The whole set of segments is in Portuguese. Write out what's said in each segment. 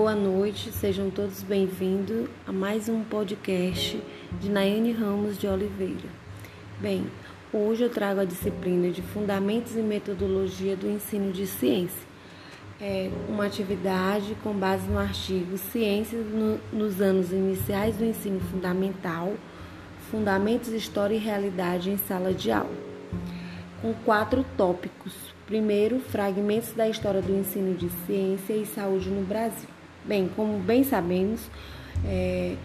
Boa noite, sejam todos bem-vindos a mais um podcast de Nayane Ramos de Oliveira. Bem, hoje eu trago a disciplina de Fundamentos e Metodologia do Ensino de Ciência. É uma atividade com base no artigo Ciências no, nos anos iniciais do ensino fundamental, Fundamentos, História e Realidade em Sala de Aula, com quatro tópicos. Primeiro, fragmentos da história do ensino de ciência e saúde no Brasil. Bem, como bem sabemos, é,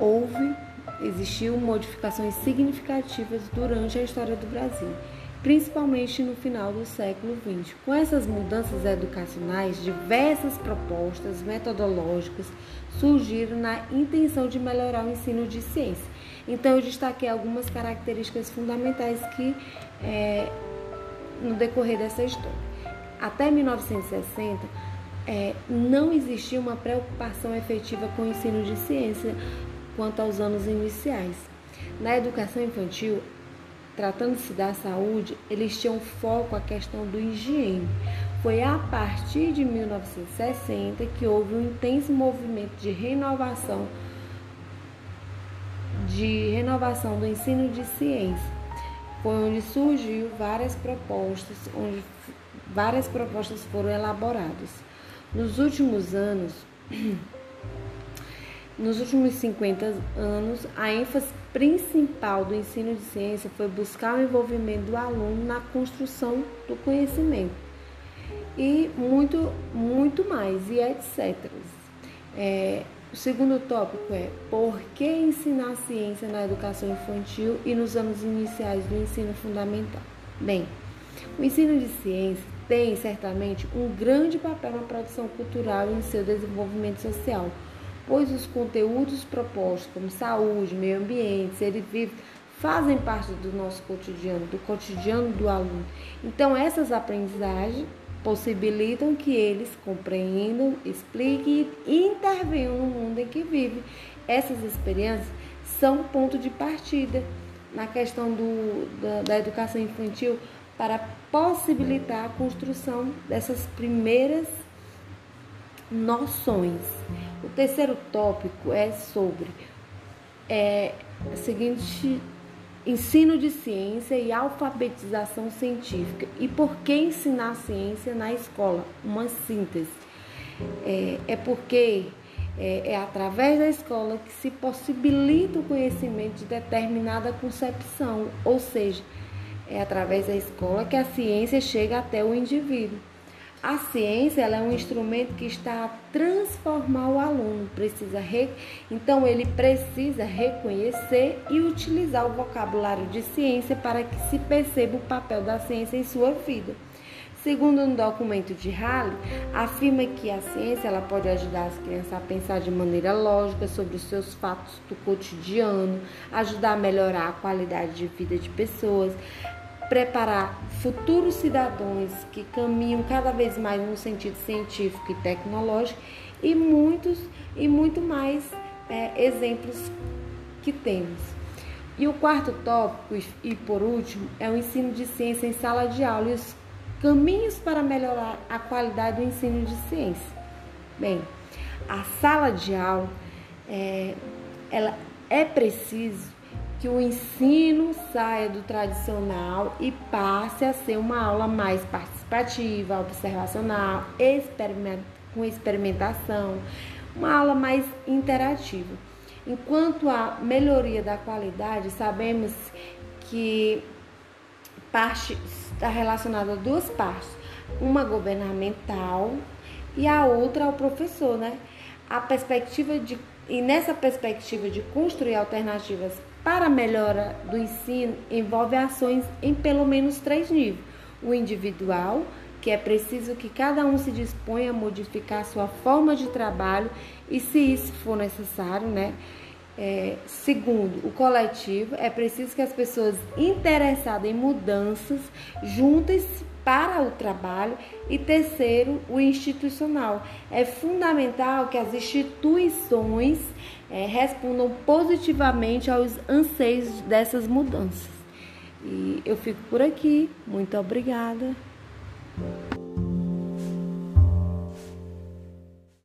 houve, existiu modificações significativas durante a história do Brasil, principalmente no final do século XX. Com essas mudanças educacionais, diversas propostas metodológicas surgiram na intenção de melhorar o ensino de ciência. Então, eu destaquei algumas características fundamentais que, é, no decorrer dessa história. Até 1960, é, não existia uma preocupação efetiva com o ensino de ciência quanto aos anos iniciais. Na educação infantil, tratando-se da saúde, eles tinham foco a questão do higiene. Foi a partir de 1960 que houve um intenso movimento de renovação de renovação do ensino de ciência. Foi onde surgiu várias propostas, onde várias propostas foram elaboradas. Nos últimos anos, nos últimos 50 anos, a ênfase principal do ensino de ciência foi buscar o envolvimento do aluno na construção do conhecimento e muito, muito mais, e etc. É, o segundo tópico é por que ensinar ciência na educação infantil e nos anos iniciais do ensino fundamental? Bem, o ensino de ciência tem certamente um grande papel na produção cultural e em seu desenvolvimento social, pois os conteúdos propostos, como saúde, meio ambiente, seres vivos, fazem parte do nosso cotidiano, do cotidiano do aluno. Então, essas aprendizagens possibilitam que eles compreendam, expliquem e intervenham no mundo em que vivem. Essas experiências são ponto de partida na questão do, da, da educação infantil para possibilitar a construção dessas primeiras noções. O terceiro tópico é sobre é, o seguinte ensino de ciência e alfabetização científica. E por que ensinar ciência na escola? Uma síntese. É, é porque é, é, através da escola que se possibilita o conhecimento de determinada concepção, ou seja, é através da escola que a ciência chega até o indivíduo. A ciência é um instrumento que está a transformar o aluno, precisa re... então ele precisa reconhecer e utilizar o vocabulário de ciência para que se perceba o papel da ciência em sua vida. Segundo um documento de Halley, afirma que a ciência ela pode ajudar as crianças a pensar de maneira lógica sobre os seus fatos do cotidiano, ajudar a melhorar a qualidade de vida de pessoas, preparar futuros cidadãos que caminham cada vez mais no sentido científico e tecnológico e muitos e muito mais é, exemplos que temos. E o quarto tópico, e por último, é o ensino de ciência em sala de aula e os caminhos para melhorar a qualidade do ensino de ciência. Bem, a sala de aula, é, ela é preciso que o ensino saia do tradicional e passe a ser uma aula mais participativa, observacional, com experimentação, uma aula mais interativa. Enquanto a melhoria da qualidade, sabemos que parte está relacionada a duas partes, uma governamental e a outra ao professor, né? A perspectiva de e nessa perspectiva de construir alternativas para a melhora do ensino, envolve ações em pelo menos três níveis: o individual, que é preciso que cada um se disponha a modificar sua forma de trabalho e, se isso for necessário, né? É, segundo, o coletivo, é preciso que as pessoas interessadas em mudanças juntem-se para o trabalho. E terceiro, o institucional. É fundamental que as instituições é, respondam positivamente aos anseios dessas mudanças. E eu fico por aqui. Muito obrigada.